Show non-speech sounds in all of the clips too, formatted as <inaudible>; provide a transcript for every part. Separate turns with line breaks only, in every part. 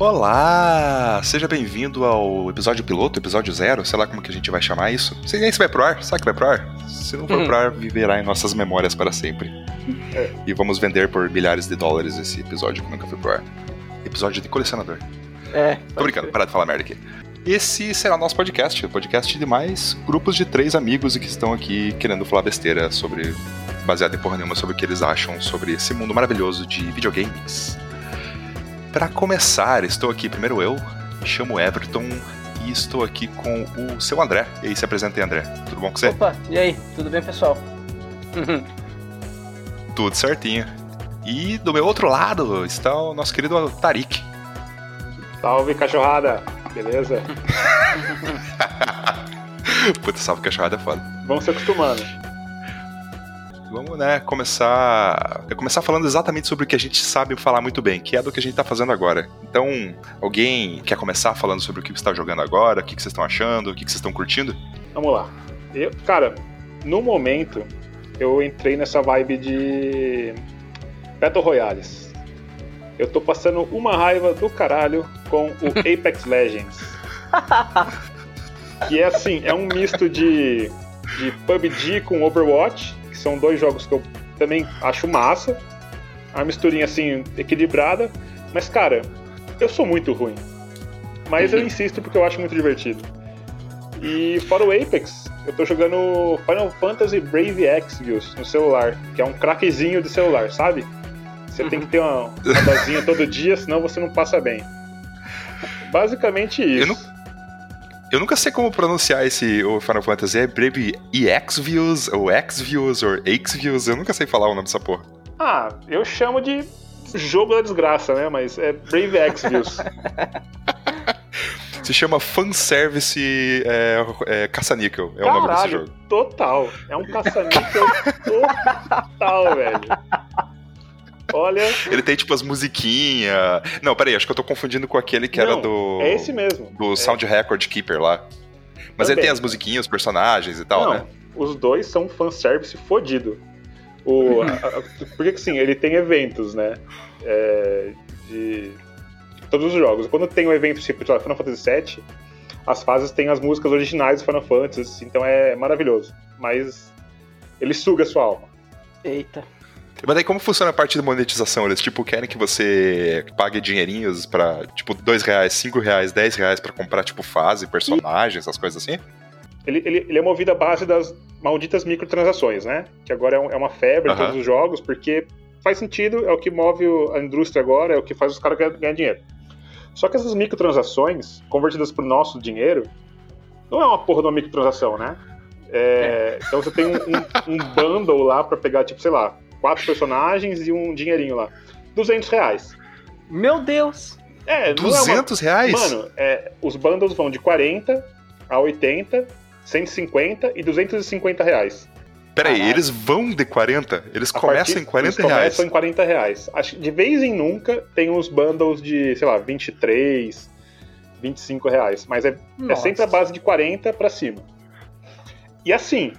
Olá! Seja bem-vindo ao episódio piloto, episódio zero, sei lá como que a gente vai chamar isso. Sei nem se vai pro ar, sabe que vai pro ar? Se não for pro ar, viverá em nossas memórias para sempre.
É.
E vamos vender por milhares de dólares esse episódio que nunca foi pro ar. Episódio de colecionador.
É.
Tô brincando, para de falar merda aqui. Esse será nosso podcast, o podcast de mais grupos de três amigos que estão aqui querendo falar besteira sobre, baseado em porra nenhuma, sobre o que eles acham sobre esse mundo maravilhoso de videogames. Para começar, estou aqui primeiro eu, me chamo Everton e estou aqui com o seu André. E aí, se apresenta aí, André. Tudo bom com você?
Opa, e aí? Tudo bem, pessoal? <laughs>
Tudo certinho. E do meu outro lado está o nosso querido Tarik.
Salve, cachorrada! Beleza? <laughs>
Puta, salve cachorrada é foda.
Vamos se acostumando.
Vamos, né, começar, começar falando exatamente sobre o que a gente sabe falar muito bem, que é do que a gente tá fazendo agora. Então, alguém quer começar falando sobre o que você está jogando agora, o que vocês estão achando, o que vocês estão curtindo?
Vamos lá. Eu, cara, no momento, eu entrei nessa vibe de Battle Royales. Eu tô passando uma raiva do caralho com o <laughs> Apex Legends. Que é assim, é um misto de, de PUBG com Overwatch, que são dois jogos que eu também acho massa. Uma misturinha assim, equilibrada. Mas, cara, eu sou muito ruim. Mas eu insisto porque eu acho muito divertido. E fora o Apex, eu tô jogando Final Fantasy Brave Exvius no celular, que é um craquezinho de celular, sabe? Você tem que ter uma, uma <laughs> dosinha todo dia, senão você não passa bem. Basicamente isso.
Eu nunca sei como pronunciar esse o Final Fantasy. É Brave EX-Views, ou X-Views, ou X-Views. Eu nunca sei falar o nome dessa porra.
Ah, eu chamo de jogo da desgraça, né? Mas é Brave Exvius. <laughs>
Se chama Fanservice é, é, Caça-Níquel. É o nome desse
Caralho,
jogo.
total. É um caça-níquel <laughs> total, velho. Olha,
Ele tem tipo as musiquinhas. Não, peraí, acho que eu tô confundindo com aquele que era
Não,
do.
é esse mesmo.
Do Sound Record Keeper lá. Mas ele
Também.
tem as musiquinhas, os personagens e tal,
Não,
né?
os dois são fanservice fodido. O, a- a- porque que sim, ele tem eventos, né? É, de todos os jogos. Quando tem um evento tipo lá, Final Fantasy VII, as fases têm as músicas originais do Final Fantasy, então é maravilhoso. Mas ele suga a sua alma.
Eita.
Mas daí como funciona a parte de monetização? Eles, tipo, querem que você pague dinheirinhos pra, tipo, 2 reais, 5 reais, 10 reais pra comprar, tipo, fase, personagens, essas coisas assim?
Ele, ele, ele é movido à base das malditas microtransações, né? Que agora é, um- é uma febre em todos os jogos, porque faz sentido, é o que move o- a indústria agora, é o que faz os caras ganhar, dinheiro. Só que essas microtransações, convertidas pro nosso dinheiro, não é uma porra de uma microtransação, né? É, Então você tem um, um, um bundle lá pra pegar, tipo, sei lá, quatro personagens e um dinheirinho lá. 200 reais.
Meu Deus!
É, não é uma
200 reais?
Mano, é, os bundles vão de 40 a 80, 150 e 250 reais.
Peraí,
caralho.
eles vão de 40? Eles
A
começam
partir-
em 40
eles
reais.
começam em 40 reais. De vez em nunca tem uns bundles de, sei lá, 23, 25 reais. Mas é, é sempre a base de 40 pra cima. E assim,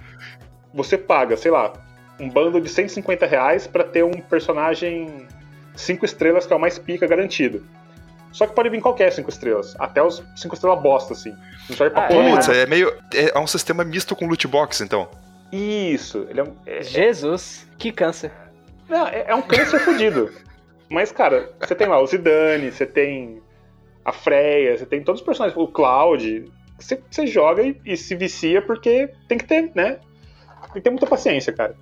você paga, sei lá, um bundle de 150 reais pra ter um personagem 5 estrelas que é o mais pica garantido. Só que pode vir qualquer 5 estrelas. Até os 5 estrelas bosta, assim. Não serve pra
Ah,
porra
é?
Putz, é meio. É um sistema misto com loot box, então.
Isso. Ele é, um- é-
Jesus, que câncer.
Não, é, é um câncer <laughs> fudido. Mas, cara, você tem lá o Zidane, você tem a Freya, você tem todos os personagens, o Cloud. Você, você joga e, e se vicia porque tem que ter, né? Tem que ter muita paciência, cara.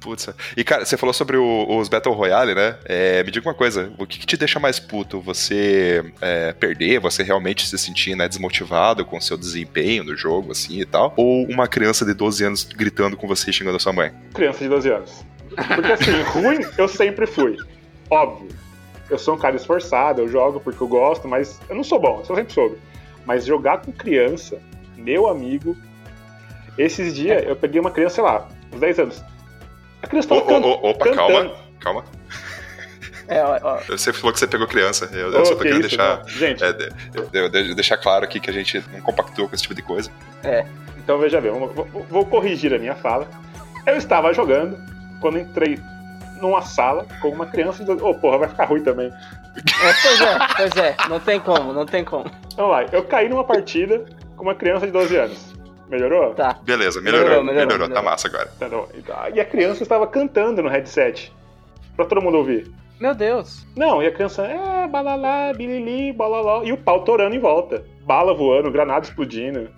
Putz. E, cara, você falou sobre o- os Battle Royale, né? É, me diga uma coisa, o que, que te deixa mais puto? Você é, perder, você realmente se sentir né, desmotivado com o seu desempenho no jogo, assim e tal? Ou uma criança de 12 anos gritando com você e xingando a sua mãe?
Criança de 12 anos. Porque assim, <laughs> ruim eu sempre fui. Óbvio. Eu sou um cara esforçado, eu jogo porque eu gosto, mas eu não sou bom, eu sempre soube. Mas jogar com criança, meu amigo. Esses dias eu peguei uma criança, sei lá, uns 10 anos. A tava can-
opa,
cantando.
calma, calma.
É, ó, ó,
Você falou que você pegou criança. Eu, eu só tô
que
querendo
isso,
deixar,
não. Gente,
é, de- de- de- deixar claro aqui que a gente não compactua com esse tipo de coisa.
então veja bem, vou, vou- vou corrigir a minha fala. Eu estava jogando, quando entrei numa sala com uma criança de 12 Ô, porra, vai ficar ruim também.
É, pois é, pois é. Não tem como, não tem como.
Vamos lá, eu caí numa partida com uma criança de 12 anos. Melhorou?
Tá.
Beleza, melhorou,
Melhorou,
melhorou,
melhorou,
tá massa agora.
Tá, não. E a criança estava cantando no headset. Pra todo mundo ouvir.
Meu Deus.
Não, e a criança, é, balalá, bilili, balalá. E o pau torando em volta. Bala voando, granada explodindo.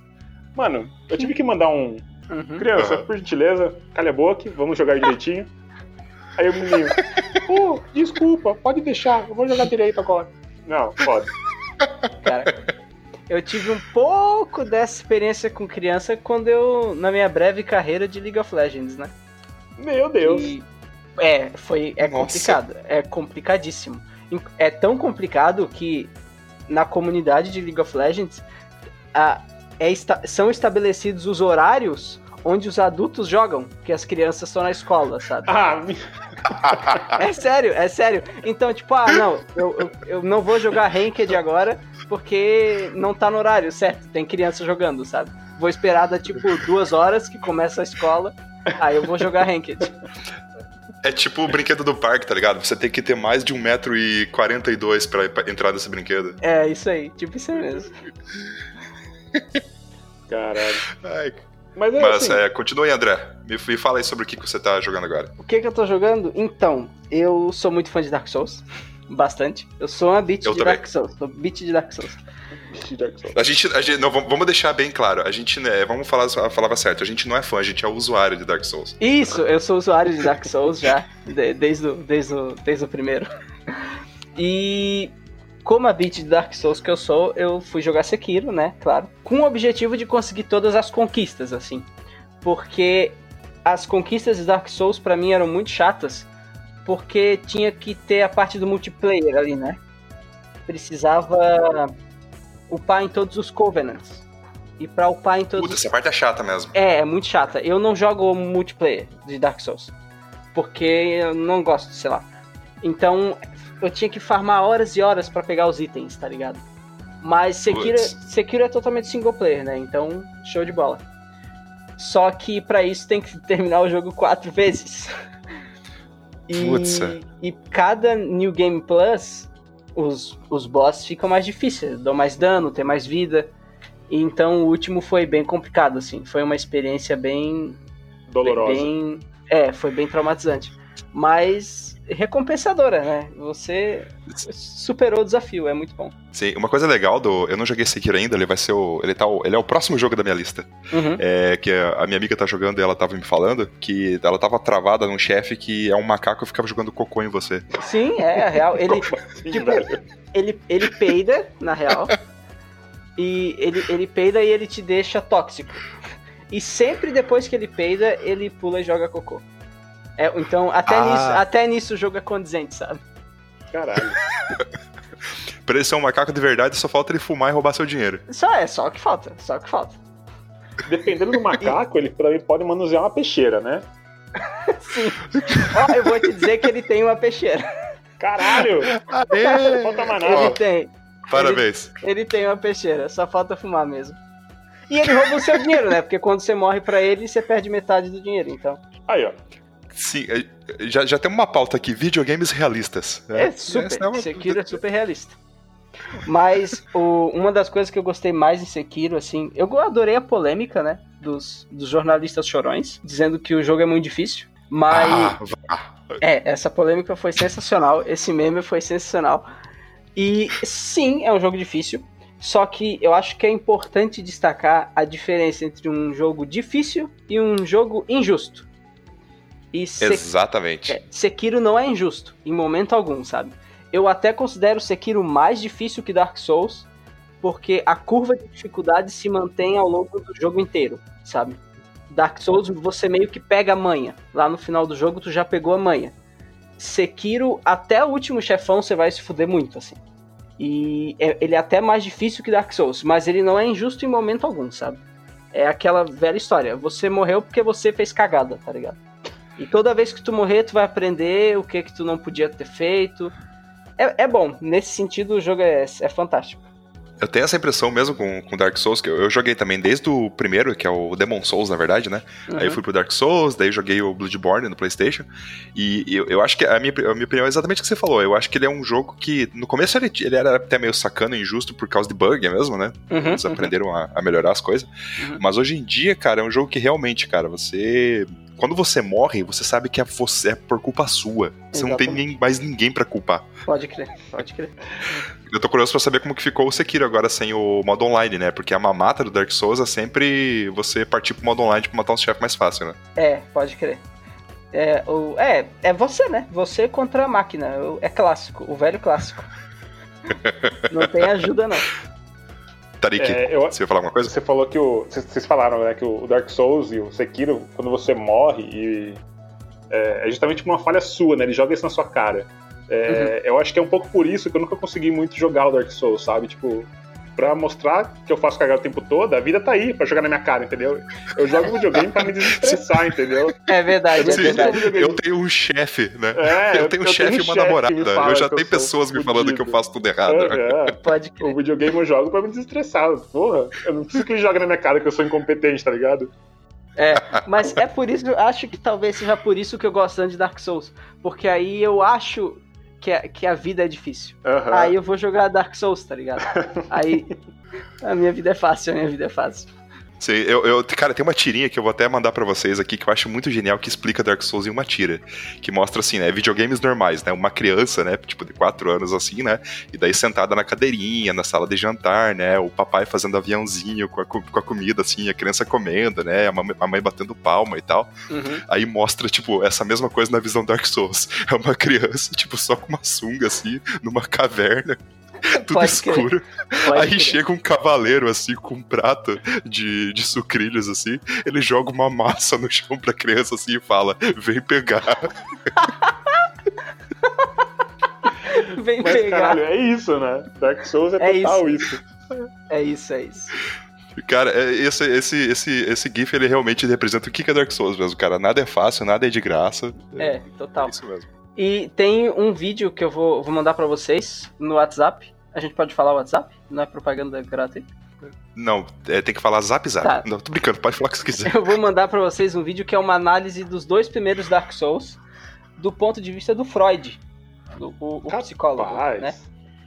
Mano, eu tive que mandar um.
Uhum.
Criança,
Aham.
por gentileza, calha a boca, vamos jogar direitinho. Aí o menino, oh, desculpa, pode deixar, eu vou jogar direito agora. Não, pode.
Cara, eu tive um pouco dessa experiência com criança quando eu. na minha breve carreira de League of Legends, né?
Meu Deus.
E- é, foi. É
Nossa.
complicado. É complicadíssimo. É tão complicado que na comunidade de League of Legends a- é esta- são estabelecidos os horários onde os adultos jogam, que as crianças estão na escola, sabe?
Ah, me- <laughs>
É sério, é sério. Então, tipo, ah, não, eu, eu, eu não vou jogar Ranked agora porque não tá no horário, certo? Tem criança jogando, sabe? Vou esperar da tipo duas horas que começa a escola, aí eu vou jogar Ranked.
É tipo o brinquedo do parque, tá ligado? Você tem que ter mais de 1,42m pra, pra entrar nesse brinquedo.
É, isso aí, tipo isso aí mesmo.
caralho.
Ai,
Mas é
mas
assim,
é, continue, André. Me, me fala aí sobre o que, que você tá jogando agora.
O que que eu tô jogando? Então, eu sou muito fã de Dark Souls. <laughs> Bastante. Eu sou uma beat
Eu
de
também.
Dark Souls. Sou beat de Dark Souls.
Dark Souls.
A gente, a gente não, vamos vamos deixar bem claro. A gente, né, vamos falar a palavra certa. A gente não é fã, a gente é usuário de Dark Souls.
Isso, eu sou usuário de Dark Souls já, de- desde, o, desde, o, desde o primeiro. E como a beat de Dark Souls que eu sou, eu fui jogar Sekiro, né? Claro. Com o objetivo de conseguir todas as conquistas, assim. Porque as conquistas de Dark Souls pra mim eram muito chatas, porque tinha que ter a parte do multiplayer ali, né? Precisava upar em todos os Covenants. E pra upar em todos
Puta,
os
essa parte é chata mesmo.
é, é muito chata. Eu não jogo multiplayer de Dark Souls. Porque eu não gosto, sei lá. Então, eu tinha que farmar horas e horas pra pegar os itens, tá ligado? Mas Sekiro. Sekiro é totalmente single player, né? Então, show de bola. Só que pra isso tem que terminar o jogo quatro vezes.
Putz.
E, e cada New Game Plus, os, os bosses ficam mais difíceis, dão mais dano, tem mais vida. E Então o último foi bem complicado, assim. Foi uma experiência bem.
Dolorosa.
bem é, foi bem traumatizante. Mas recompensadora, né? Você superou o desafio, é muito bom.
Sim, uma coisa legal do. Eu não joguei Sekiro ainda, ele vai ser o. Ele, tá o, ele é o próximo jogo da minha lista.
Uhum.
É que a minha amiga tá jogando e ela tava me falando que ela tava travada num chefe que é um macaco e ficava jogando cocô em você.
Sim, é, é real. Ele, <laughs> tipo, ele, ele peida, na real. E ele, ele peida e ele te deixa tóxico. E sempre depois que ele peida, ele pula e joga cocô. É, então, até,
Ah.
nisso, até nisso o jogo é condizente, sabe?
Caralho. <laughs>
Pra ele ser um macaco de verdade, só falta ele fumar e roubar seu dinheiro.
Só é, só o que falta, só o que falta.
Dependendo do macaco, ele também pode manusear uma peixeira, né? <laughs>
Sim. Ó, eu vou te dizer que ele tem uma peixeira.
Caralho!
Aê!
Falta mais
Ele tem.
Parabéns.
Ele tem uma peixeira, só falta fumar mesmo. E ele rouba o seu dinheiro, né? Porque quando você morre pra ele, você perde metade do dinheiro, então.
Aí, ó.
Sim, é, já, já tem uma pauta aqui: videogames realistas.
É super.
É uma-
Sekiro é super realista. Mas o- uma das coisas que eu gostei mais em Sekiro, assim, eu adorei a polêmica, né? Dos, dos jornalistas chorões, dizendo que o jogo é muito difícil. Mas.
Ah, vá.
É, essa polêmica foi sensacional. Esse meme foi sensacional. E sim, é um jogo difícil. Só que eu acho que é importante destacar a diferença entre um jogo difícil e um jogo injusto. E Se-
Exatamente.
é, Sekiro não é injusto, em momento algum, sabe? Eu até considero Sekiro mais difícil que Dark Souls, porque a curva de dificuldade se mantém ao longo do jogo inteiro, sabe? Dark Souls você meio que pega a manha. Lá no final do jogo tu já pegou a manha. Sekiro, até o último chefão você vai se fuder muito, assim. E é- ele é até mais difícil que Dark Souls, mas ele não é injusto em momento algum, sabe? É aquela velha história. Você morreu porque você fez cagada, tá ligado? E toda vez que tu morrer, tu vai aprender o que que tu não podia ter feito. É, é bom, nesse sentido o jogo é, é fantástico.
Eu tenho essa impressão mesmo com, com Dark Souls, que eu, eu joguei também desde o primeiro, que é o Demon Souls, na verdade, né?
Uhum.
Aí eu fui pro Dark Souls, daí joguei o Bloodborne no PlayStation. E, e eu, eu acho que a minha, a minha opinião é exatamente o que você falou. Eu acho que ele é um jogo que, no começo, ele, ele era até meio sacano e injusto por causa de bug mesmo, né?
Uhum,
Eles
uhum.
aprenderam a, a melhorar as coisas.
Uhum.
Mas hoje em dia, cara, é um jogo que realmente, cara, você. Quando você morre, você sabe que é, você, é por culpa sua. Você não tem
Exatamente.
mais ninguém pra culpar.
Pode crer, pode crer.
Eu tô curioso pra saber como que ficou o Sekiro agora sem o modo online, né? Porque a mamata do Dark Souls é sempre você partir pro modo online pra matar uns chefes mais fácil, né?
É, pode crer. É, o, é, é você, né? Você contra a máquina. O- É clássico, o velho clássico. <laughs> Não tem ajuda, não.
Tarik,
É, eu-
você ia falar alguma coisa?
Você falou que o. Vocês vocês falaram, né, que o Dark Souls e o Sekiro, quando você morre, e, é, é justamente uma falha sua, né? Ele joga isso na sua cara. É, Eu acho que é um pouco por isso que eu nunca consegui muito jogar o Dark Souls, sabe? Tipo, pra mostrar que eu faço cagada o tempo todo, a vida tá aí pra jogar na minha cara, entendeu? Eu jogo videogame pra me desestressar, entendeu?
É verdade, é
Sim,
verdade.
eu tenho um chefe, né?
É,
eu tenho um chefe e uma namorada. Eu já
eu
tenho pessoas me falando que eu faço tudo errado.
Aham.
Pode
O
crer.
videogame eu jogo pra me desestressar. Porra, eu não preciso que ele jogue na minha cara que eu sou incompetente, tá ligado?
É, mas é por isso, eu acho que talvez seja por isso que eu gosto tanto de Dark Souls. Porque aí eu acho que a, que a vida é difícil.
Aham.
Aí eu vou jogar Dark Souls, tá ligado? <laughs> Aí a minha vida é fácil, a minha vida é fácil.
Eu, eu- cara, tem uma tirinha que eu vou até mandar pra vocês aqui que eu acho muito genial que explica Dark Souls em uma tira. Que mostra assim, né? Videogames normais, né? Uma criança, né? Tipo, de 4 anos assim, né? E daí sentada na cadeirinha, na sala de jantar, né? O papai fazendo aviãozinho com a, co- com a comida, assim, a criança comendo, né? A mãe, a mãe batendo palma e tal.
Uhum.
Aí mostra, tipo, essa mesma coisa na visão Dark Souls. <laughs> É uma criança, tipo, só com uma sunga, assim, numa caverna. <laughs> Tudo
Pode
escuro. Aí
crer.
chega um cavaleiro, assim, com um prato de, de sucrilhos, assim. Ele joga uma massa no chão pra criança, assim, e fala: Vem pegar. <laughs>
Vem
Mas,
pegar.
caralho, é isso, né? Dark Souls é,
É
total isso.
É isso, é isso.
Cara, é- esse, esse, esse, esse GIF, ele realmente representa o que que é Dark Souls mesmo, cara. Nada é fácil, nada é de graça.
É, total.
isso mesmo.
E tem um vídeo que eu vou, vou mandar pra vocês no WhatsApp. A gente pode falar WhatsApp? Não é propaganda gratuita?
Não, é, tem que falar zap zap.
Tá.
Não, tô brincando, pode falar o que você <laughs> quiser.
Eu vou mandar pra vocês um vídeo que é uma análise dos dois primeiros Dark Souls do ponto de vista do Freud, do, o, o psicólogo, né?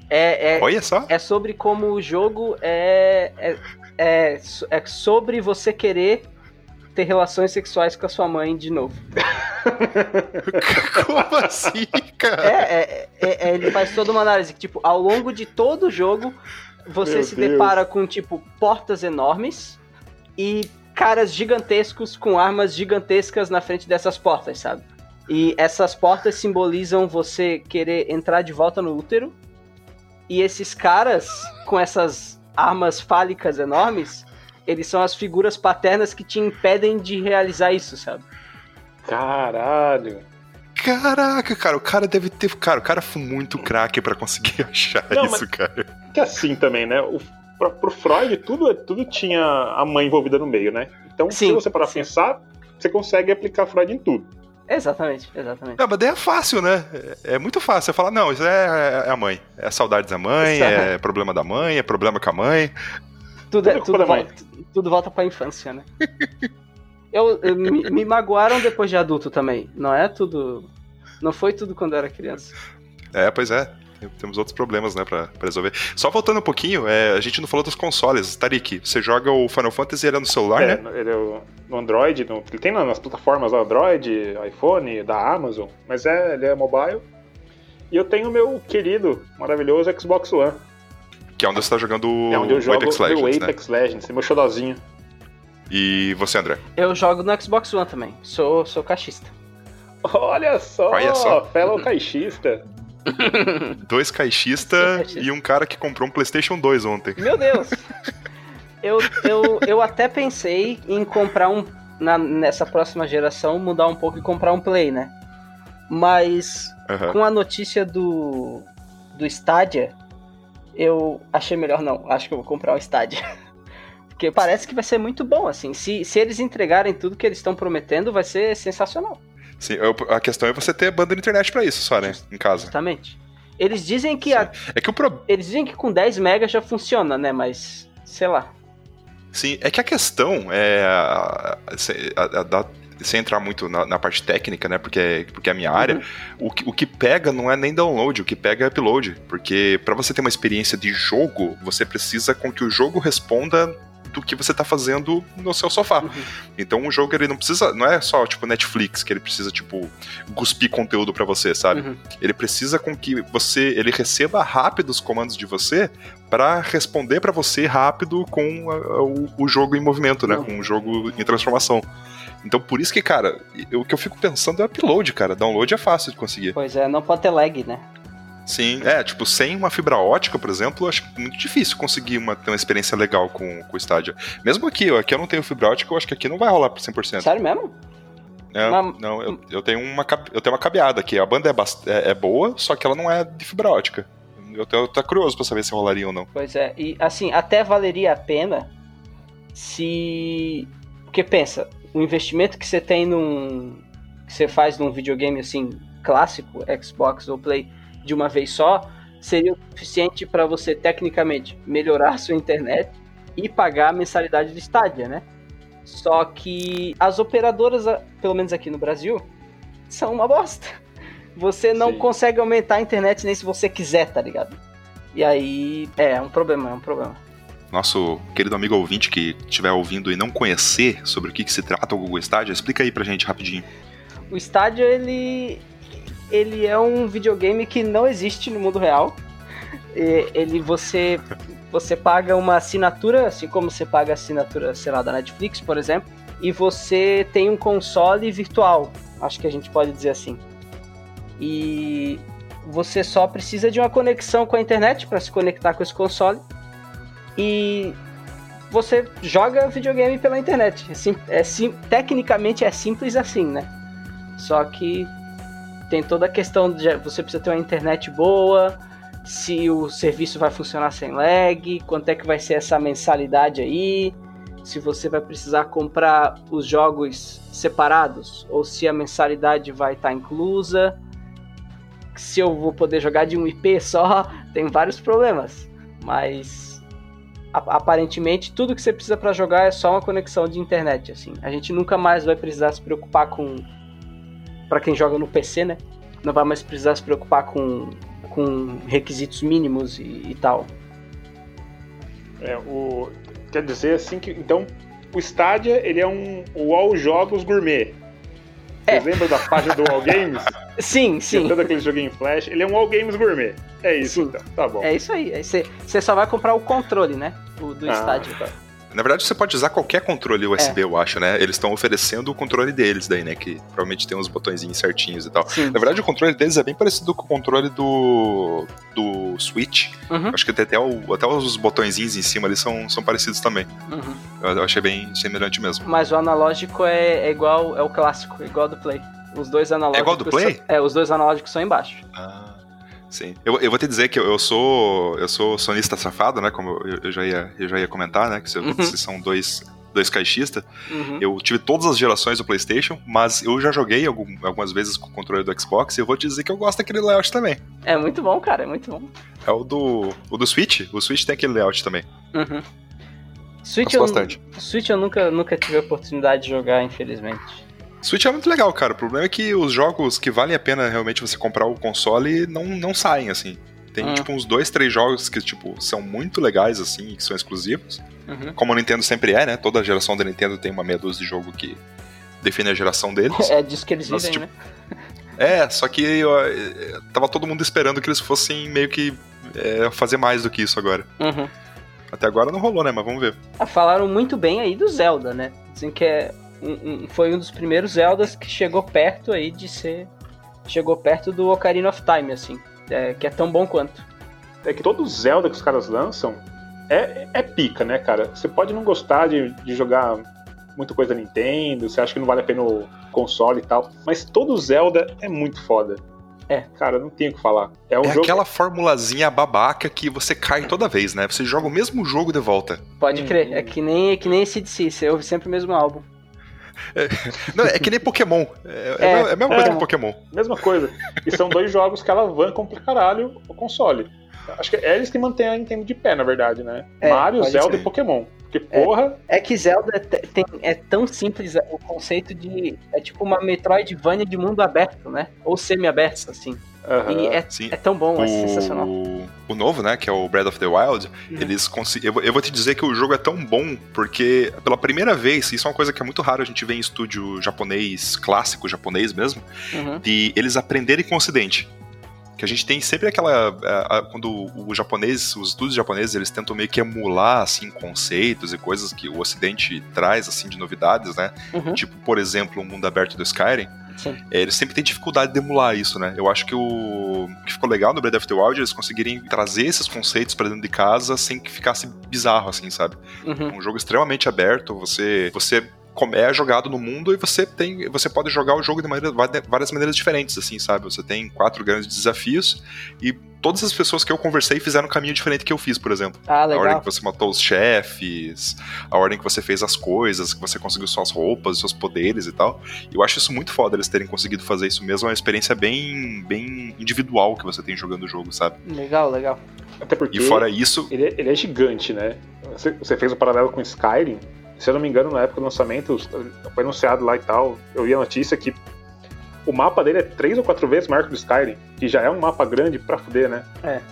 É, é,
Olha só.
é sobre como o jogo é, é, é, é sobre você querer ter relações sexuais com a sua mãe de novo. <laughs>
Como assim, cara?
É, é, é, é, ele faz toda uma análise que, tipo, ao longo de todo o jogo, você
Meu
se
Deus.
depara com, tipo, portas enormes e caras gigantescos com armas gigantescas na frente dessas portas, sabe? E essas portas simbolizam você querer entrar de volta no útero. E esses caras, com essas armas fálicas enormes, eles são as figuras paternas que te impedem de realizar isso, sabe?
Caralho.
Caraca, cara, o cara deve ter. Cara, o cara foi muito craque pra conseguir <laughs> achar
Não,
isso, cara.
Que assim também, né? O, pra, pro Freud, tudo, tudo tinha a mãe envolvida no meio, né? Então, se
Sim,
você parar pra
sim.
pensar, você consegue aplicar Freud em tudo.
Exatamente, exatamente.
Não, mas daí é fácil, né? É é muito fácil. Você fala, não, isso é, é a mãe. É saudade da mãe,
Exato.
é problema da mãe, é problema com a mãe.
Tudo, é,
Tudo mãe.
volta, tudo volta pra infância, né? Eu, eu- me, me magoaram depois de adulto também. Não é tudo. Não foi tudo quando eu era criança.
É, pois é. Temos outros problemas, né, pra, pra resolver. Só voltando um pouquinho, é, a gente não falou dos consoles. Tarik, você joga o Final Fantasy ele é no celular,
É,
né?
ele é o- no Android, no- ele tem nas plataformas lá, Android, iPhone, da Amazon, mas é, ele é mobile. E eu tenho o meu querido, maravilhoso Xbox One.
Que é onde você tá jogando
é onde eu
o
jogo
Apex
o
Legends, né?
Apex Legends, é meu xodozinho.
E você, André?
Eu jogo no Xbox One também. Sou, sou caixista.
Olha só,
Olha só.
fellow caixista. <laughs>
Dois caixistas
caixista.
e um cara que comprou um PlayStation 2 ontem.
Meu Deus! Eu, eu, eu até pensei em comprar um. na- nessa próxima geração, mudar um pouco e comprar um Play, né? Mas
Aham.
com a notícia do. do Stadia, eu achei melhor não. Acho que eu vou comprar um Stadia. <laughs> Porque parece que vai ser muito bom, assim. Se, se eles entregarem tudo que eles estão prometendo, vai ser sensacional.
Sim, eu- a questão é você ter banda de internet pra isso só, né? Em casa.
Justamente. Eles dizem que a-
É que o pro...
eles dizem que com 10 MB já funciona, né? Mas sei lá.
Sim, é que a questão é. a- a- a- sem entrar muito na, na parte técnica, né? Porque, porque é a minha área, o, que, o que pega não é nem download, o que pega é upload. Porque para você ter uma experiência de jogo, você precisa com que o jogo responda do que você tá fazendo no seu sofá.
Uhum.
Então o jogo ele não precisa, não é só tipo Netflix que ele precisa tipo cuspir conteúdo para você, sabe?
Uhum.
Ele precisa com que você ele receba rápido os comandos de você para responder para você rápido com a- o, o jogo em movimento, né?
Não.
Com o jogo em transformação. Então por isso que, cara, o que eu fico pensando é upload, cara. Download é fácil de conseguir.
Pois é, não pode ter lag, né?
Sim, é, tipo, sem uma fibra ótica, por exemplo, acho muito difícil conseguir uma, ter uma experiência legal com, com o Stadia. Mesmo aqui, aqui eu não tenho fibra ótica, eu acho que aqui não vai rolar por 100%.
Sério mesmo?
É,
Mas-
Não, eu, eu tenho uma eu tenho uma cabeada aqui. A banda é, bast- é, é boa, só que ela não é de fibra ótica. Eu tô, eu tô curioso pra saber se rolaria ou não.
Pois é, e assim, até valeria a pena se. Porque pensa, o investimento que você tem num. que você faz num videogame assim, clássico, Xbox ou Play, de uma vez só, seria o suficiente para você, tecnicamente, melhorar a <laughs> sua internet e pagar a mensalidade do Stadia, né? Só que as operadoras, pelo menos aqui no Brasil, são uma bosta. Você não
Sim.
consegue aumentar a internet nem se você quiser, tá ligado? E aí, é, é um problema, é um problema.
Nosso querido amigo ouvinte que estiver ouvindo e não conhecer sobre o que, que se trata o Google Stadia, explica aí pra gente rapidinho.
O Stadia, ele, ele é um videogame que não existe no mundo real. Ele, você, você paga uma assinatura, assim como você paga a assinatura, sei lá, da Netflix, por exemplo, e você tem um console virtual, acho que a gente pode dizer assim. E você só precisa de uma conexão com a internet para se conectar com esse console. E você joga videogame pela internet. É sim- é sim- tecnicamente é simples assim, né? Só que tem toda a questão de você precisa ter uma internet boa, se o serviço vai funcionar sem lag, quanto é que vai ser essa mensalidade aí, se você vai precisar comprar os jogos separados ou se a mensalidade vai estar inclusa, se eu vou poder jogar de um IP só, <laughs> tem vários problemas, mas aparentemente tudo que você precisa para jogar é só uma conexão de internet assim. A gente nunca mais vai precisar se preocupar com para quem joga no PC, né? Não vai mais precisar se preocupar com, com requisitos mínimos e, e tal.
É, o, quer dizer assim que. Então, o Stadia ele é um o All Jogos Gourmet.
É.
Vocês lembram da página do All Games? <laughs>
Sim, sim.
todo aquele joguinho em flash. Ele é um All Games Gourmet. É isso,
Sim.
então. Tá bom.
É isso aí. Você você só vai comprar o controle, né? O, do
Ah,
estádio.
tá.
Na verdade, você pode usar qualquer controle USB, eu acho, né? Eles estão oferecendo o controle deles daí, né? Que provavelmente tem uns botõezinhos certinhos e tal.
Sim.
Na verdade, o controle deles é bem parecido com o controle do, do Switch.
Uhum,
Acho que tem até, o- até os botõezinhos em cima ali são, são parecidos também.
uhum.
Eu, eu achei bem semelhante mesmo.
Mas o analógico é, é igual, é o clássico, é igual do Play. Os dois analógicos.
É igual do Play?
são- é, os dois analógicos são embaixo.
Ah, sim. Eu, eu vou te dizer que eu, eu sou eu sou sonista safado, né? Como eu, eu já, ia, eu já ia comentar, né? Que você-
Uhum.
vocês são dois, dois caixistas.
Uhum.
Eu tive todas as gerações do PlayStation, mas eu já joguei algum- algumas vezes com o controle do Xbox e eu vou te dizer que eu gosto daquele layout também.
É muito bom, cara, é muito bom.
É o do, o do Switch. O Switch tem aquele layout também.
Uhum. Switch, eu,
bastante.
Switch eu nunca, nunca tive a oportunidade de jogar, infelizmente.
Switch é muito legal, cara. O problema é que os jogos que valem a pena realmente você comprar o console não, não saem, assim. Tem,
Hum.
tipo, uns dois, três jogos que, tipo, são muito legais, assim, e que são exclusivos.
Uhum.
Como a Nintendo sempre é, né? Toda geração da Nintendo tem uma meia dúzia de jogo que define a geração deles. <laughs>
É disso que eles
Nossa,
vivem,
tipo,
né?
É, só que ó, é, tava todo mundo esperando que eles fossem meio que é, fazer mais do que isso agora.
Uhum.
Até agora não rolou, né? Mas vamos ver.
Ah, falaram muito bem aí do Zelda, né? Dizem que é um- um- foi um dos primeiros Zeldas que chegou perto aí de ser. Chegou perto do Ocarina of Time, assim. é, que é tão bom quanto.
É que todo Zelda que os caras lançam é, é pica, né, cara? Você pode não gostar de, de jogar muita coisa da Nintendo, você acha que não vale a pena o console e tal, mas todo Zelda é muito foda.
É.
Cara, não tenho o que falar. É um
é
jogo.
aquela formulazinha babaca que você cai toda vez, né? Você joga o mesmo jogo de volta.
Pode
Hum,
crer.
hum.
É que nem, é que nem esse DC, você ouve sempre o mesmo álbum.
É, não, é que nem Pokémon. É, é, é a mesma coisa
é.
que Pokémon.
Mesma coisa. E são dois jogos que alavancam pra caralho o console. Acho que é eles que mantêm a Nintendo de pé, na verdade, né?
É,
Mario, Zelda
ser.
e Pokémon. Porque, porra,
É que Zelda te- tem, é tão simples o conceito de. É tipo uma Metroidvania de mundo aberto, né? Ou semi-aberto, assim. E é,
Sim.
é tão bom, é sensacional.
O, o novo, né, que é o Breath of the Wild,
Uhum.
eles conseguem. Eu, vou- eu vou te dizer que o jogo é tão bom porque, pela primeira vez, isso é uma coisa que é muito raro a gente ver em estúdio japonês, clássico japonês mesmo,
Uhum.
de eles aprenderem com o ocidente. Que a gente tem sempre aquela. a- a- quando o japonês, os estúdios japoneses, eles tentam meio que emular, assim, conceitos e coisas que o ocidente traz, assim, de novidades, né?
Uhum.
Tipo, por exemplo, o mundo aberto do Skyrim.
Sim.
É, eles sempre têm dificuldade de emular isso, né? Eu acho que o, o que ficou legal no Breath of the Wild é eles conseguirem trazer esses conceitos pra dentro de casa sem que ficasse bizarro, assim, sabe?
Uhum.
É um jogo extremamente aberto, você você é jogado no mundo e você tem você pode jogar o jogo de maneira, várias maneiras diferentes, assim, sabe? Você tem quatro grandes desafios e todas as pessoas que eu conversei fizeram um caminho diferente que eu fiz, por exemplo.
Ah,
A ordem
legal.
que você matou os chefes, a ordem que você fez as coisas, que você conseguiu suas roupas, seus poderes e tal. Eu acho isso muito foda eles terem conseguido fazer isso mesmo. É uma experiência bem, bem individual que você tem jogando o jogo, sabe?
Legal, legal.
Até porque
E fora isso,
ele, é- ele é gigante, né? Você, você fez o paralelo com Skyrim. Se eu não me engano, na época do lançamento, foi anunciado lá e tal. Eu vi a notícia que o mapa dele é três ou quatro vezes maior que o do Skyrim, que já é um mapa grande pra fuder, né?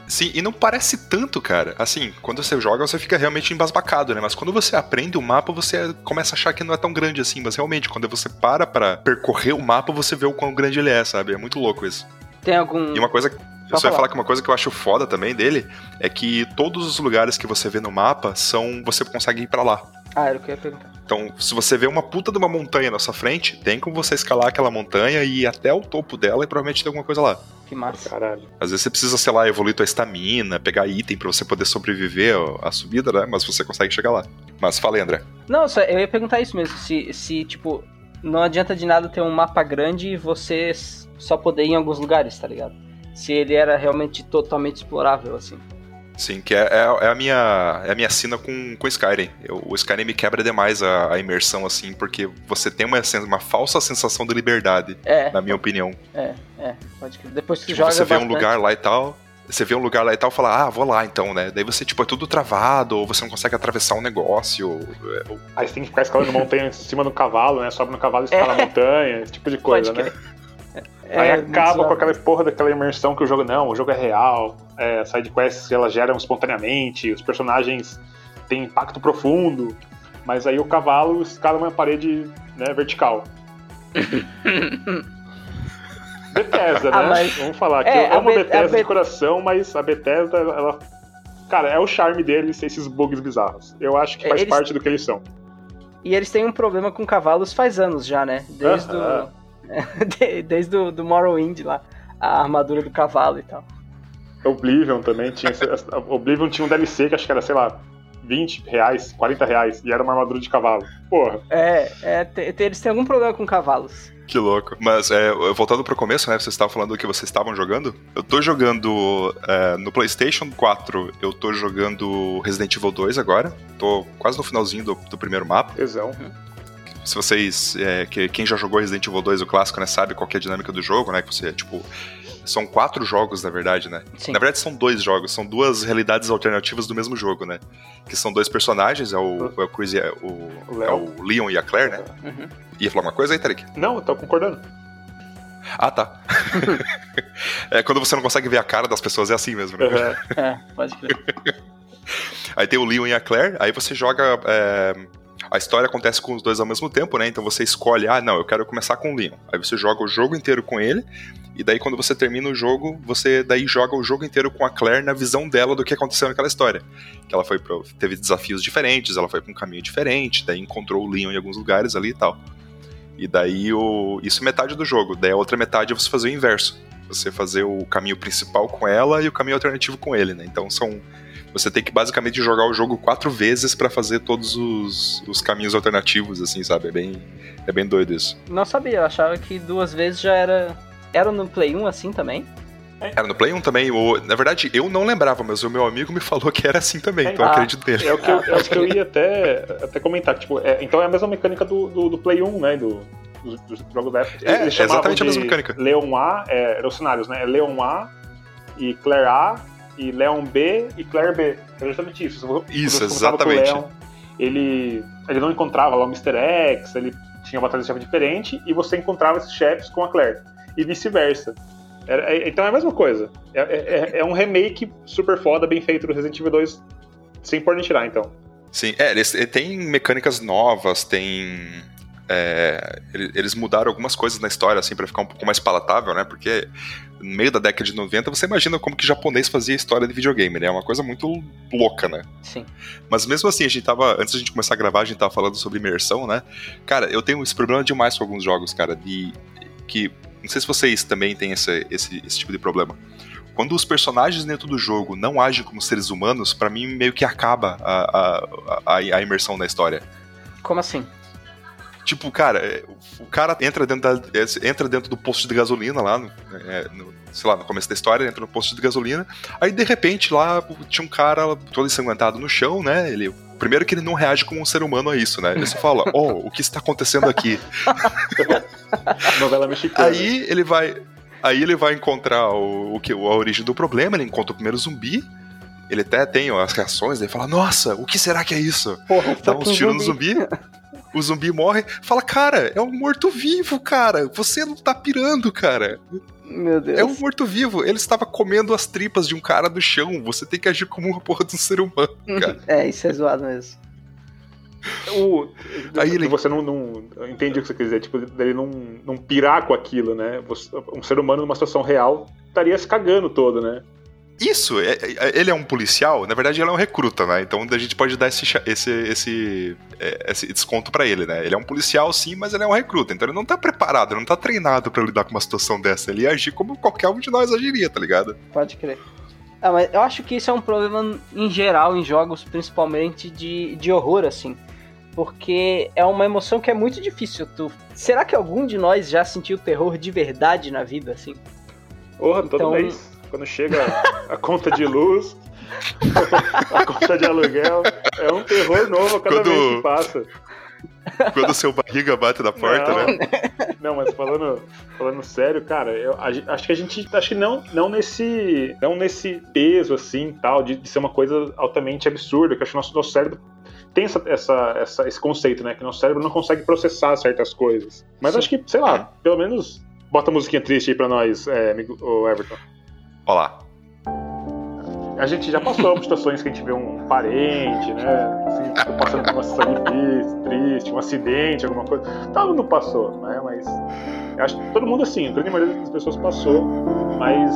sim, e não parece tanto, cara. Assim, quando você joga, você fica realmente embasbacado, né? Mas quando você aprende o mapa, você começa a achar que não é tão grande assim. Mas realmente, quando você para pra percorrer o mapa, você vê o quão grande ele é, sabe? É muito louco isso.
Tem algum.
E uma coisa. Eu só ia
falar.
falar que uma coisa que eu acho foda também dele é que todos os lugares que você vê no mapa são. Você consegue ir pra lá.
Ah, era o que eu ia perguntar.
Então, se você vê uma puta de uma montanha na sua frente, tem como você escalar aquela montanha e ir até o topo dela e provavelmente tem alguma coisa lá.
Que massa.
Caralho.
Às vezes você precisa, sei lá, evoluir tua estamina, pegar item pra você poder sobreviver à subida, né? Mas você consegue chegar lá. Mas fala aí, André.
Não, só, eu ia perguntar isso mesmo. Se, se, tipo, não adianta de nada ter um mapa grande e você só poder ir em alguns lugares, tá ligado? Se ele era realmente totalmente explorável, assim.
Sim, que é, é- é a minha é a minha sina com, com Skyrim. Eu- o Skyrim me quebra demais a, a imersão, assim, porque você tem uma, uma falsa sensação de liberdade,
É,
na minha opinião.
é, é. Pode crer. Depois que
Tipo,
joga
você vê um
bastante-
lugar lá e tal, você vê um lugar lá e tal, fala, ah, vou lá então, né? Daí você, tipo, é tudo travado, ou você não consegue atravessar um negócio. ou- ou-
Aí você tem que ficar escalando montanha em cima do cavalo, né? Sobe no cavalo e escala a montanha, esse tipo de coisa,
Pode
né? Aí
É,
acaba com aquela porra daquela imersão que o jogo não, o jogo é real, é, side quests elas geram espontaneamente, os personagens têm impacto profundo, mas aí o cavalo escala uma parede né, vertical. <laughs> Bethesda, né?
Ah, mas-
Vamos falar que
É,
eu amo a
Be-
Bethesda
a
de
Be-
coração, mas a Bethesda, ela. Cara, é o charme deles esses bugs bizarros. Eu acho que
É,
faz
eles-
parte do que eles são.
E eles têm um problema com cavalos faz anos já, né? Desde
Aham.
o. <laughs> de- Desde o do Morrowind lá. A armadura do cavalo e tal.
Oblivion também tinha. Oblivion tinha um DLC que acho que era, sei lá, 20 reais, 40 reais, e era uma armadura de cavalo. Porra.
É, é te- te- eles têm algum problema com cavalos.
Que louco. Mas, é, voltando pro começo, né? Vocês estavam falando do que vocês estavam jogando. Eu tô jogando é, no PlayStation 4, eu tô jogando Resident Evil 2 agora. Tô quase no finalzinho do, do primeiro mapa.
Tesão.
Se vocês. é, que, quem já jogou Resident Evil 2, o clássico, né, sabe qual que é a dinâmica do jogo, né? Que você, tipo. São quatro jogos, na verdade, né?
Sim.
Na verdade, são dois jogos, são duas realidades alternativas do mesmo jogo, né? Que são dois personagens, é o, é o Chris e é o,
O
é o Leon e a Claire, né?
Uhum.
Ia falar uma coisa aí, Tarek?
Não, eu tô concordando.
Ah, tá. <laughs> é, quando você não consegue ver a cara das pessoas, é assim mesmo, né?
Uhum.
É, pode crer. <laughs>
Aí tem o Leon e a Claire, aí você joga. é, A história acontece com os dois ao mesmo tempo, né? Então você escolhe, ah, não, eu quero começar com o Leon. Aí você joga o jogo inteiro com ele, e daí quando você termina o jogo, você daí joga o jogo inteiro com a Claire na visão dela do que aconteceu naquela história. Que ela foi pro, teve desafios diferentes, ela foi pra um caminho diferente, daí encontrou o Leon em alguns lugares ali e tal. E daí o. Isso é metade do jogo. Daí a outra metade é você fazer o inverso. Você fazer o caminho principal com ela e o caminho alternativo com ele, né? Então são você tem que basicamente jogar o jogo quatro vezes pra fazer todos os, os caminhos alternativos, assim, sabe? É bem, é bem doido isso.
Não sabia, eu achava que duas vezes já era. Era no Play 1 assim também?
Era no Play 1 também. O, na verdade, eu não lembrava, mas o meu amigo me <laughs> falou que era assim também,
É,
então eu
ah,
acredito nele.
É o que eu, é o que eu ia até, <laughs> até comentar. Tipo, é- então é a mesma mecânica do, do, do Play 1, né? Do, do, do jogo da época.
É,
Eles chamavam
exatamente a mesma mecânica.
Leon A, é, eram os cenários, né? É Leon A e Claire A e Leon B e Claire B. É justamente isso.
Isso, exatamente.
Leon, ele, ele não encontrava lá o Mr. X, ele tinha batalha de chefe diferente e você encontrava esses chefes com a Claire. E vice-versa. Era- é- então é a mesma coisa. É, é- é um remake super foda, bem feito do Resident Evil 2, sem pôr nem tirar, então.
Sim, é, eles ele tem mecânicas novas, tem. é, ele- eles mudaram algumas coisas na história, assim, pra ficar um pouco mais palatável, né? Porque no meio da década de 90, você imagina como que japonês fazia história de videogame, né? É uma coisa muito louca, né?
Sim.
Mas mesmo assim, a gente tava. Antes da gente começar a gravar, a gente tava falando sobre imersão, né? Cara, eu tenho esse problema demais com alguns jogos, cara, de. que. Não sei se vocês também têm esse, esse, esse tipo de problema. Quando os personagens dentro do jogo não agem como seres humanos, pra mim meio que acaba a, a, a, a imersão na história.
Como assim?
Tipo, cara, é, o cara entra dentro, da, é, entra dentro do posto de gasolina lá, no, é, no- sei lá, no começo da história, entra no posto de gasolina, aí de repente lá tinha um cara todo ensanguentado no chão, né? Ele. Primeiro que ele não reage como um ser humano a isso, né? Ele só fala, oh, <laughs> o que está acontecendo aqui? <laughs>
Novela mexicana.
Aí ele vai. Aí ele vai encontrar o, o que? A origem do problema, ele encontra o primeiro zumbi. Ele até tem as reações, ele fala, nossa, o que será que é isso?
Porra,
dá uns tiros no zumbi. <laughs> O zumbi morre, fala, cara, é um morto-vivo, cara. Você não tá pirando, cara.
Meu Deus.
É um morto-vivo. Ele estava comendo as tripas de um cara do chão. Você tem que agir como uma porra de um ser humano, cara. <laughs>
É, isso é zoado mesmo.
O,
Aí ele-
Você não, não. eu Entendi o que você quer dizer. Tipo, dele não, não pirar com aquilo, né? Você- um ser humano numa situação real estaria se cagando todo, né?
Isso, é- é- ele é um policial, na verdade ele é um recruta, né? Então a gente pode dar esse, esse, esse, é, esse desconto pra ele, né? Ele é um policial sim, mas ele é um recruta, então ele não tá preparado, ele não tá treinado pra lidar com uma situação dessa. Ele ia agir como qualquer um de nós agiria, tá ligado?
Pode crer. Ah, mas eu acho que isso é um problema em geral em jogos, principalmente de, de horror, assim. Porque é uma emoção que é muito difícil. Tu... Será que algum de nós já sentiu terror de verdade na vida, assim?
Porra, todo
Então-
mês. Quando chega a conta de luz, <laughs> a conta de aluguel, é um terror novo a cada
Quando-
vez que passa.
Quando o seu barriga bate na porta,
não,
né?
Não, mas falando, falando sério, cara, eu a acho que a gente. Acho que não, não nesse. Não nesse peso, assim, tal, de, de ser uma coisa altamente absurda, que acho que nosso, nosso cérebro tem essa, essa, essa- esse conceito, né? Que nosso cérebro não consegue processar certas coisas. Mas
Sim.
acho que, sei lá, pelo menos. Bota a musiquinha triste aí pra nós, é, amigo, Everton.
Ó lá.
A gente já passou por situações que a gente vê um parente, né? Assim, tá passando por uma situação difícil, triste, um acidente, alguma coisa. Todo mundo passou, né? Mas eu acho que todo mundo assim, a grande maioria das pessoas passou, mas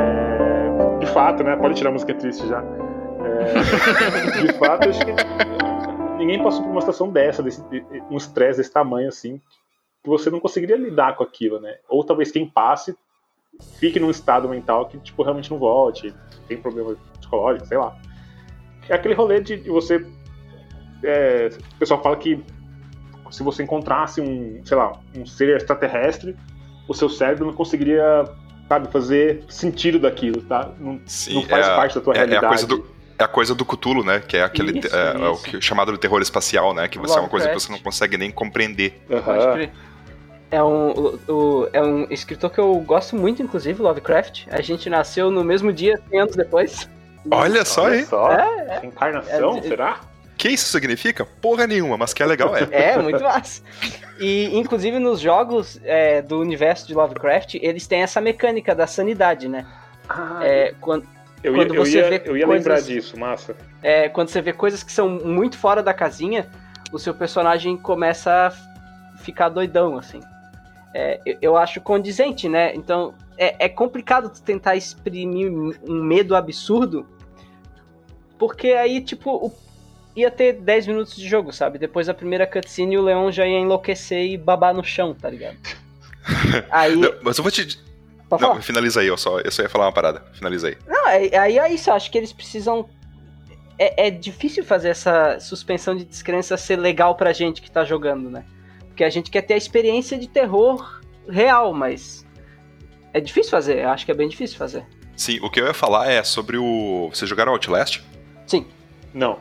é, de fato, né? Pode tirar a música triste já. É, de fato, acho que ninguém passou por uma situação dessa, desse, de- um estresse desse tamanho assim, que você não conseguiria lidar com aquilo, né? Ou talvez quem passe fique num estado mental que tipo realmente não volte, tem problema psicológico, sei lá. É aquele rolê de, de você. é, o pessoal fala que se você encontrasse um, sei lá, um ser extraterrestre, o seu cérebro não conseguiria, sabe, fazer sentido daquilo, tá? Não,
Sim,
não faz
é
parte da tua
é- é a
realidade.
coisa do- É a coisa do Cthulhu, né? Que é aquele
Isso,
é, é o
isso.
que- chamado de terror espacial, né? Que você é uma coisa que você não consegue nem compreender.
Aham.
Pode crer. É um, o- é um escritor que eu gosto muito, inclusive, Lovecraft. A gente nasceu no mesmo dia, 100 anos depois.
Olha só
Olha
aí.
só.
É,
Encarnação,
É,
será?
que isso significa? Porra nenhuma, mas que é legal é.
É, muito massa. E, inclusive, nos jogos é, do universo de Lovecraft, eles têm essa mecânica da sanidade, né?
Ah,
É, quando,
eu ia, eu
você
ia,
vê
eu ia
coisas-
lembrar disso, massa.
é, quando você vê coisas que são muito fora da casinha, o seu personagem começa a ficar doidão, assim. É, eu, eu acho condizente, né? Então, é, é complicado tu tentar exprimir um medo absurdo, porque aí, tipo, o- ia ter 10 minutos de jogo, sabe? Depois da primeira cutscene, o Leon já ia enlouquecer e babar no chão, tá ligado? <laughs> Aí,
Não, mas eu vou te.
pode
Não, finaliza aí, eu só, eu só ia falar uma parada. Finaliza aí.
Não, aí, aí é isso, eu acho que eles precisam. É, é difícil fazer essa suspensão de descrença ser legal pra gente que tá jogando, né? Porque a gente quer ter a experiência de terror real, mas. É difícil fazer, eu acho que é bem difícil fazer.
Sim, o que eu ia falar é sobre o. Vocês jogaram Outlast?
Sim.
Não.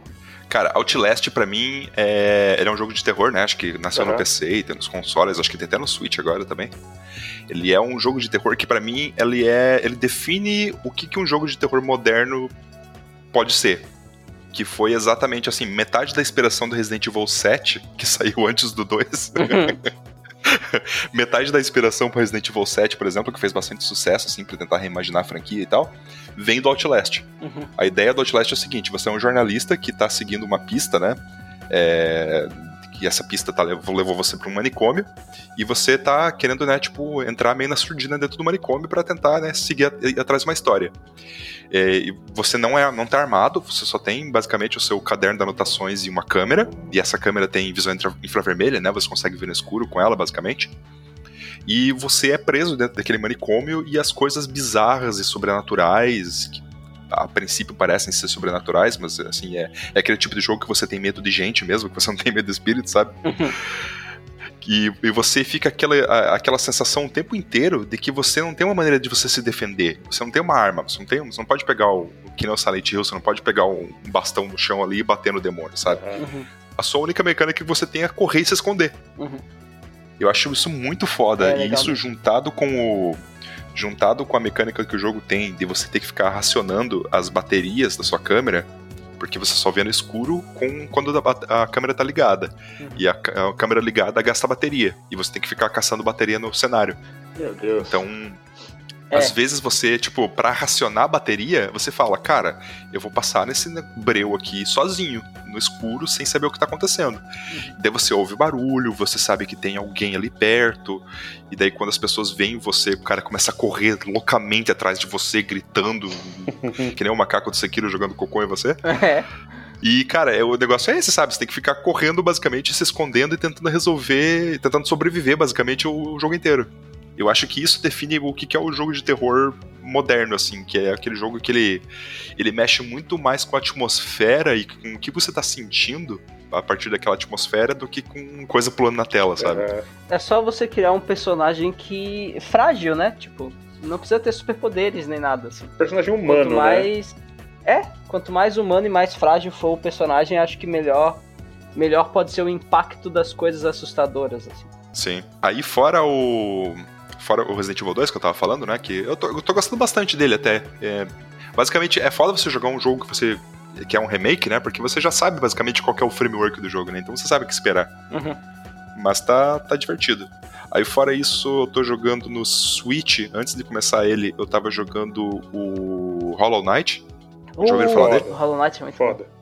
Cara, Outlast pra mim é. Ele é um jogo de terror, né? Acho que nasceu
Aham.
no PC e tem nos consoles, acho que tem até no Switch agora também. Ele é um jogo de terror que pra mim ele é. ele define o que, que um jogo de terror moderno pode ser. Que foi exatamente assim, metade da inspiração do Resident Evil 7, que <laughs> saiu antes do 2. <laughs> metade da inspiração pro Resident Evil 7, por exemplo, que fez bastante sucesso, assim, pra tentar reimaginar a franquia e tal, vem do Outlast.
Uhum.
A ideia do Outlast é o seguinte: você é um jornalista que tá seguindo uma pista, né? É, que essa pista tá, levou você pra um manicômio, e você tá querendo, né, tipo, entrar meio na surdina dentro do manicômio pra tentar, né, seguir a- ir atrás de uma história. É, e você não é não tá armado, você só tem basicamente o seu caderno de anotações e uma câmera, e essa câmera tem visão infra- infravermelha, né? Você consegue ver no escuro com ela, basicamente. E você é preso dentro daquele manicômio e as coisas bizarras e sobrenaturais, que a princípio parecem ser sobrenaturais, mas assim, é, é aquele tipo de jogo que você tem medo de gente mesmo, que você não <laughs> tem medo de espírito, sabe? E, e você fica aquela, aquela sensação o tempo inteiro de que você não tem uma maneira de você se defender. Você não tem uma arma, você não, tem, você não pode pegar o. Que nem o Silent Hill, você não pode pegar um bastão no chão ali e bater no demônio, sabe?
Uhum.
A sua única mecânica que você tem é correr e se esconder.
Uhum.
Eu acho isso muito foda.
É,
e
legal
isso juntado com o. Juntado com a mecânica que o jogo tem de você ter que ficar racionando as baterias da sua câmera, porque você só vê no escuro com, quando a, câmera tá ligada.
Uhum.
E a, a câmera ligada gasta bateria. E você tem que ficar caçando bateria no cenário.
Meu Deus.
Então,
É.
às vezes você, tipo, pra racionar a bateria, você fala, cara, eu vou passar nesse breu aqui sozinho, no escuro, sem saber o que tá acontecendo. Daí você ouve barulho, você sabe que tem alguém ali perto, e daí quando as pessoas veem você, o cara começa a correr loucamente atrás de você, gritando, <laughs> que nem o macaco do Sekiro jogando cocô em você.
É.
E, cara, é, o negócio é esse, sabe? Você tem que ficar correndo, basicamente, se escondendo e tentando resolver, tentando sobreviver, basicamente, o, o jogo inteiro. Eu acho que isso define o que é o jogo de terror moderno, assim, que é aquele jogo que ele, ele mexe muito mais com a atmosfera e com o que você tá sentindo a partir daquela atmosfera do que com coisa pulando na tela, sabe?
É,
É só você criar um personagem que. frágil, né? Tipo, não precisa ter superpoderes nem nada, assim.
personagem humano,
Quanto
né?
mais. É, quanto mais humano e mais frágil for o personagem, acho que melhor. Melhor pode ser o impacto das coisas assustadoras, assim.
Sim. Aí fora o. Fora o Resident Evil 2 que eu tava falando, né? Que eu tô, eu tô gostando bastante dele até. É, basicamente, é foda você jogar um jogo que você. que é um remake, né? Porque você já sabe basicamente qual que é o framework do jogo, né? Então você sabe o que esperar.
Uhum.
Mas tá, tá divertido. Aí fora isso, eu tô jogando no Switch. Antes de começar ele, eu tava jogando o Hollow Knight. Já ouviram falar
dele?
O Hollow Knight é muito bom.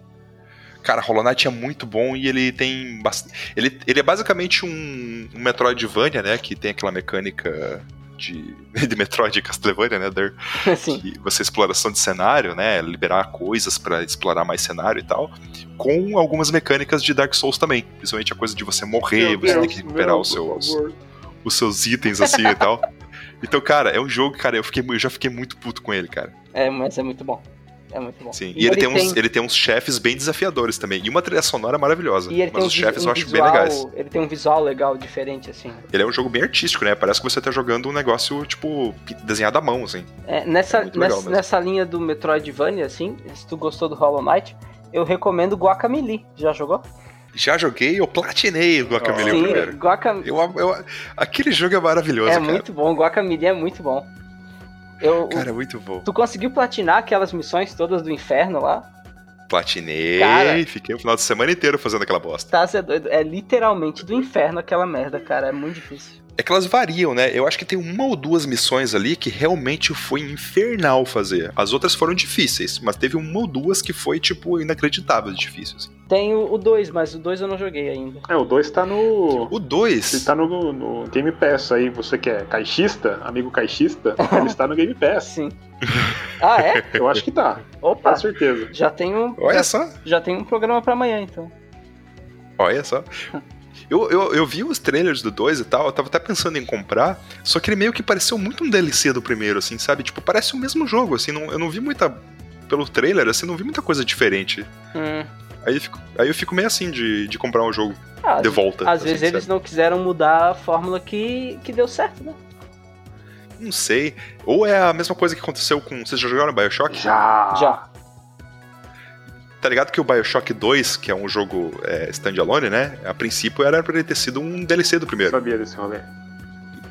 Cara, Hollow Knight é muito bom e ele tem bastante. Ele, ele é basicamente um, um Metroidvania, né? Que tem aquela mecânica de, <laughs> de Metroid e Castlevania, né? Der, <laughs>
Sim.
que você exploração de cenário, né? Liberar coisas pra explorar mais cenário e tal. Com algumas mecânicas de Dark Souls também. Principalmente a coisa de você morrer,
Meu
você
Deus,
tem que recuperar os seus, os seus itens assim e tal. <laughs> Então, cara, é um jogo, cara, eu, fiquei, eu já fiquei muito puto com ele, cara.
É, mas é muito bom. É muito bom.
Sim. E, ele, tem uns, ele tem uns chefes bem desafiadores também. E uma trilha sonora maravilhosa.
E ele
Mas
tem um,
os chefes
um
eu acho bem
visual,
legais.
Ele tem um visual legal, diferente, assim.
Ele é um jogo bem artístico, né? Parece que você tá jogando um negócio, tipo, desenhado à mão, assim.
É, nessa,
É
nessa, nessa linha do Metroidvania, assim, se tu gostou do Hollow Knight, eu recomendo Guacamelee. Já jogou?
Já joguei, eu platinei o Guacamelee
Sim,
primeiro.
Guacam...
Eu, eu- aquele jogo é maravilhoso,
é
cara.
muito bom. Guacamelee é muito bom. Eu,
Cara, é muito bom.
Tu conseguiu platinar aquelas missões todas do inferno lá?
Platinei,
Cara.
fiquei o final de semana inteiro fazendo aquela bosta.
Tá, cê é doido. É literalmente do inferno aquela merda, cara. É muito difícil.
É que elas variam, né? Eu acho que tem uma ou duas missões ali que realmente foi infernal fazer. As outras foram difíceis, mas teve uma ou duas que foi, tipo, inacreditável de difícil. assim.
Tem o 2, mas o 2 eu não joguei ainda.
É, o 2 tá no.
O 2.
Ele tá no, no Game Pass aí, você que é caixista, amigo caixista, <laughs> ele está no Game Pass.
Sim. Ah, é?
Eu acho que tá,
Opa!
com certeza.
Já tem um,
Olha só.
já tem um programa pra amanhã, então.
Olha só. Eu, eu, eu vi os trailers do 2 e tal, eu tava até pensando em comprar, só que ele meio que pareceu muito um DLC do primeiro, assim, sabe? Tipo, parece o mesmo jogo, assim, não, eu não vi muita. Pelo trailer, assim, não vi muita coisa diferente.
Hum.
Aí eu fico, aí eu fico meio assim de, de comprar um jogo
Ah,
de volta.
Às
assim,
vezes eles
sabe?
não quiseram mudar a fórmula que, que deu certo, né?
Não sei. Ou é a mesma coisa que aconteceu com. Vocês já jogaram Bioshock?
Já.
Já.
Tá ligado que o Bioshock 2, que é um jogo é, standalone, né? A princípio era pra ele ter sido um DLC do
Eu
primeiro.
sabia desse rolê.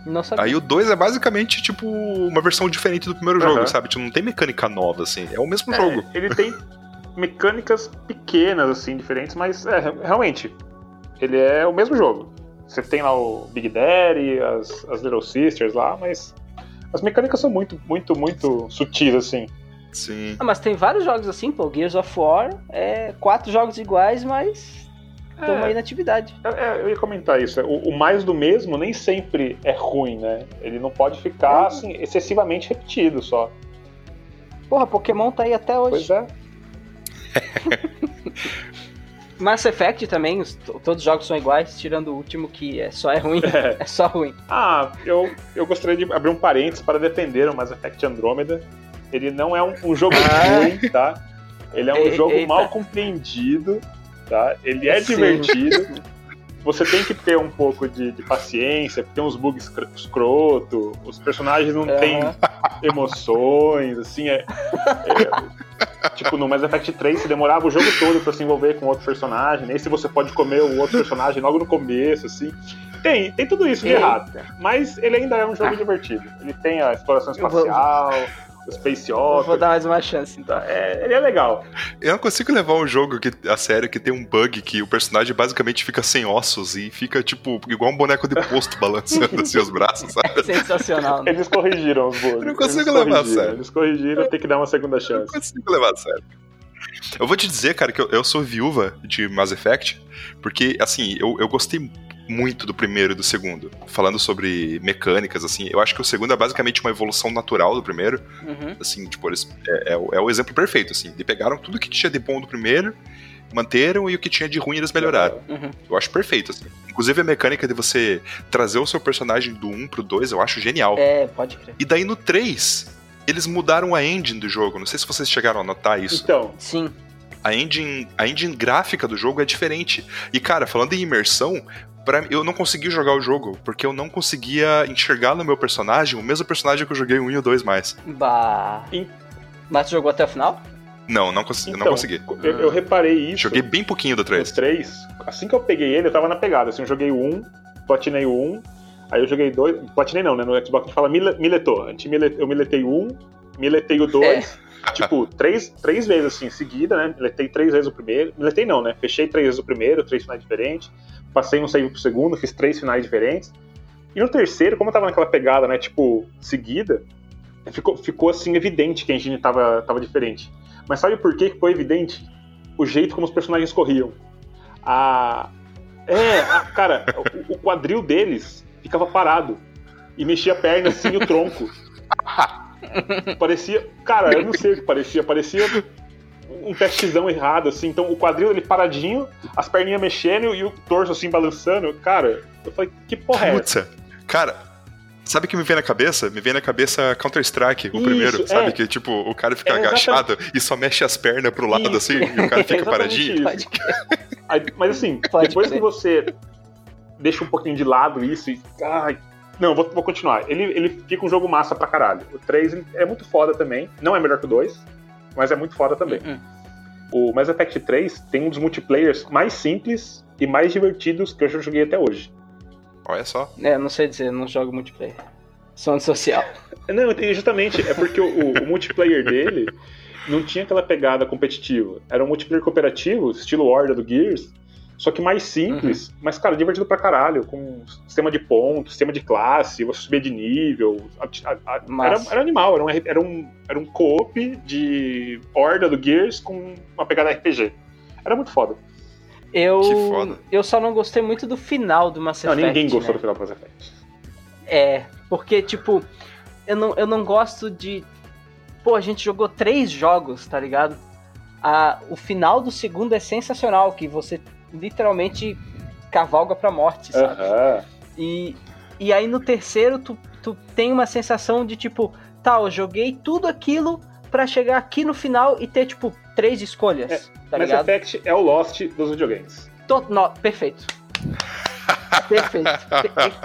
Não sabia.
Aí o 2 é basicamente, tipo, uma versão diferente do primeiro jogo, sabe? Tipo, não tem mecânica nova, assim. É o mesmo
É,
jogo.
Ele tem mecânicas pequenas, assim, diferentes, mas é, realmente, ele é o mesmo jogo. Você tem lá o Big Daddy, as, as Little Sisters lá, mas as mecânicas são muito, muito, muito sutis, assim.
Sim.
Ah, mas tem vários jogos assim, pô. Gears of War é quatro jogos iguais, mas estamos aí na atividade.
É, é, eu ia comentar isso. O, o mais do mesmo nem sempre é ruim, né? Ele não pode ficar, assim, excessivamente repetido só.
Porra, Pokémon tá aí até hoje.
Pois é. <laughs>
Mass Effect também, os- to- todos os jogos são iguais, tirando o último que é só é ruim. <laughs>
É.
É só ruim.
Ah, eu, eu gostaria de abrir um parênteses para defender o Mass Effect Andromeda. Ele não é um, um jogo
Ah.
ruim, tá? Ele é um jogo
eita.
mal compreendido, tá? Ele é
Sim.
divertido. Você tem que ter um pouco de, de paciência, porque tem uns bugs escro- escroto, os personagens não têm
Aham.
emoções, assim, é, é- Tipo, no Mass Effect 3 você demorava o jogo todo pra se envolver com outro personagem, nesse você pode comer o outro personagem logo no começo, assim. Tem, tem tudo isso de
Eita.
errado. Mas ele ainda é um jogo divertido. Ele tem a exploração espacial, Space
Eu vou
Opera.
dar mais uma chance, então.
É, ele é legal.
Eu não consigo levar um jogo que, a sério que tem um bug que o personagem basicamente fica sem ossos e fica, tipo, igual um boneco de posto <laughs> balançando assim os braços, sabe? <laughs>
Sensacional. né?
Eles corrigiram os bugs.
Eu não consigo
Eles
levar a sério.
Eles corrigiram, tem que dar uma segunda
Eu não
chance.
consigo levar a sério. Eu vou te dizer, cara, que eu, eu sou viúva de Mass Effect, porque, assim, eu, eu gostei muito do primeiro e do segundo. Falando sobre mecânicas, assim, eu acho que o segundo é basicamente uma evolução natural do primeiro.
Uhum.
Assim, tipo, eles, é, é o- é o exemplo perfeito, assim. Eles pegaram tudo que tinha de bom do primeiro, manteram, e o que tinha de ruim eles melhoraram.
Uhum.
Eu acho perfeito, assim. Inclusive a mecânica de você trazer o seu personagem do 1 pro 2, eu acho genial.
É, pode crer.
E daí no 3, eles mudaram a engine do jogo. Não sei se vocês chegaram a notar isso.
Então,
Sim.
A engine, a engine gráfica do jogo é diferente. E, cara, falando em imersão, pra, eu não consegui jogar o jogo, porque eu não conseguia enxergar no meu personagem o mesmo personagem que eu joguei o 1 e o 2 mais.
Bah. Mas tu jogou até o final?
Não, não, cons
então
não consegui.
Eu, eu reparei isso.
Joguei bem pouquinho do
no
3.
3, assim que eu peguei ele, eu tava na pegada. Assim, eu joguei o 1, platinei o 1, aí eu joguei dois. Platinei não, né? No Xbox a gente fala mile- miletou. Eu miletei o 1, miletei o 2. <laughs> Tipo, três, três vezes assim, seguida, né? Miletei três vezes o primeiro. Miletei não, né? Fechei três vezes o primeiro, três finais diferentes. Passei um save pro segundo, fiz três finais diferentes. E no terceiro, como eu tava naquela pegada, né? Tipo, seguida, ficou, ficou assim evidente que a engine tava, tava diferente. Mas sabe por que ficou evidente? O jeito como os personagens corriam. A. É, a- cara, o, o quadril deles ficava parado. E mexia a perna assim e o tronco. <laughs> Parecia. Cara, eu não sei o que parecia. Parecia um testzão errado, assim. Então o quadril ele paradinho, as perninhas mexendo e o torso assim balançando. Cara, eu falei, que porra é essa?
Putz, cara, sabe o que me vem na cabeça? Me vem na cabeça Counter-Strike, o
Isso,
primeiro, sabe?
é.
Que tipo, o cara fica
É, exatamente.
agachado e só mexe as pernas pro lado
Isso.
assim, e o cara fica
Exatamente
paradinho.
Aí, mas assim,
Pode
depois
crer.
que você deixa um pouquinho de lado isso e. Ai, não, vou, vou continuar. Ele, ele fica um jogo massa pra caralho. O 3 ele é muito foda também. Não é melhor que o 2, mas é muito foda também.
Uhum.
O Mass Effect 3 tem um dos multiplayers mais simples e mais divertidos que eu já joguei até hoje.
Olha só.
É, não sei dizer, não jogo multiplayer. Sou antissocial. <laughs>
Não, e justamente, é porque o, o multiplayer dele não tinha aquela pegada competitiva. Era um multiplayer cooperativo, estilo Horda do Gears, só que mais simples, mas, cara, divertido pra caralho, com sistema de pontos, sistema de classe, você subir de nível. a- a- a- era, era animal, era um, era um, era um co-op de Horda do Gears com uma pegada RPG. Era muito foda.
Eu,
Que foda.
eu só não gostei muito do final do Mass
Não,
Effect.
ninguém gostou
né?
do final do Mass Effect.
É, porque, tipo, eu não, eu não gosto de. Pô, a gente jogou três jogos, tá ligado? A, o final do segundo é sensacional, que você literalmente cavalga pra morte, sabe?
Aham.
E, e aí no terceiro tu, tu tem uma sensação de tipo, tá, eu joguei tudo aquilo pra chegar aqui no final e ter, tipo, três escolhas, tá
Mass
ligado?
Effect é o Lost dos videogames.
Tô- no, perfeito. Perfeito.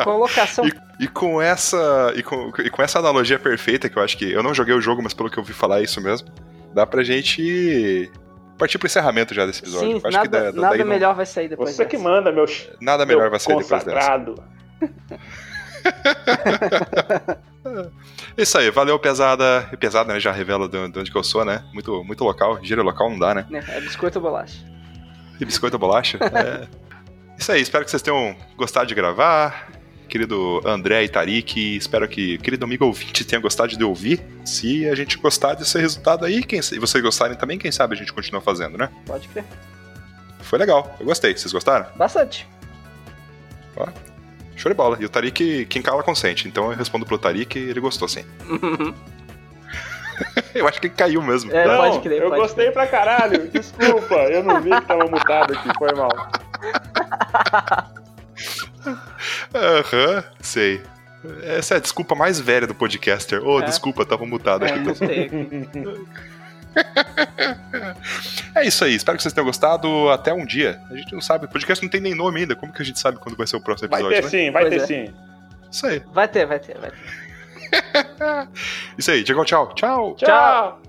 Colocação.
E, e, com essa e com, e com essa analogia perfeita, que eu acho que eu não joguei o jogo, mas pelo que eu ouvi falar é isso mesmo, dá pra gente partir pro encerramento já desse episódio.
Sim, nada,
da,
nada não... melhor vai sair depois
Você
dessa.
que manda, meu
Nada melhor meu vai sair
consagrado.
depois dessa. <laughs> Isso aí, valeu, pesada. E pesada, né? Já revela de onde que eu sou, né? Muito, muito local. Giro local não dá, né?
É, é biscoito ou bolacha?
E biscoito ou bolacha? é. <laughs> Isso aí, espero que vocês tenham gostado de gravar. Querido André e Tarik, espero que querido amigo ouvinte tenha gostado de ouvir. Se a gente gostar desse resultado aí, quem, e vocês gostarem também, quem sabe a gente continua fazendo, né?
Pode crer.
Foi legal, eu gostei. Vocês gostaram?
Bastante.
Ó, show de bola. E o Tarik, quem cala consente. Então eu respondo pro Tarik ele gostou sim. <laughs> eu acho que caiu mesmo.
É,
não,
pode crer,
eu
pode
gostei
crer.
pra caralho. Desculpa, eu não vi que tava mutado aqui, foi mal. <laughs>
Aham, sei. Essa é a desculpa mais velha do podcaster. Ô, oh,
É.
desculpa, tava mutado
É,
aqui.
gostei. <laughs>
É isso aí, espero que vocês tenham gostado. Até um dia. A gente não sabe, o podcast não tem nem nome ainda. Como que a gente sabe quando vai ser o próximo
Vai
episódio,
ter
né?
sim, vai
Pois
ter
é.
sim.
Isso aí.
Vai ter, vai ter, vai ter. <laughs>
Isso aí, Diego, tchau. Tchau.
Tchau.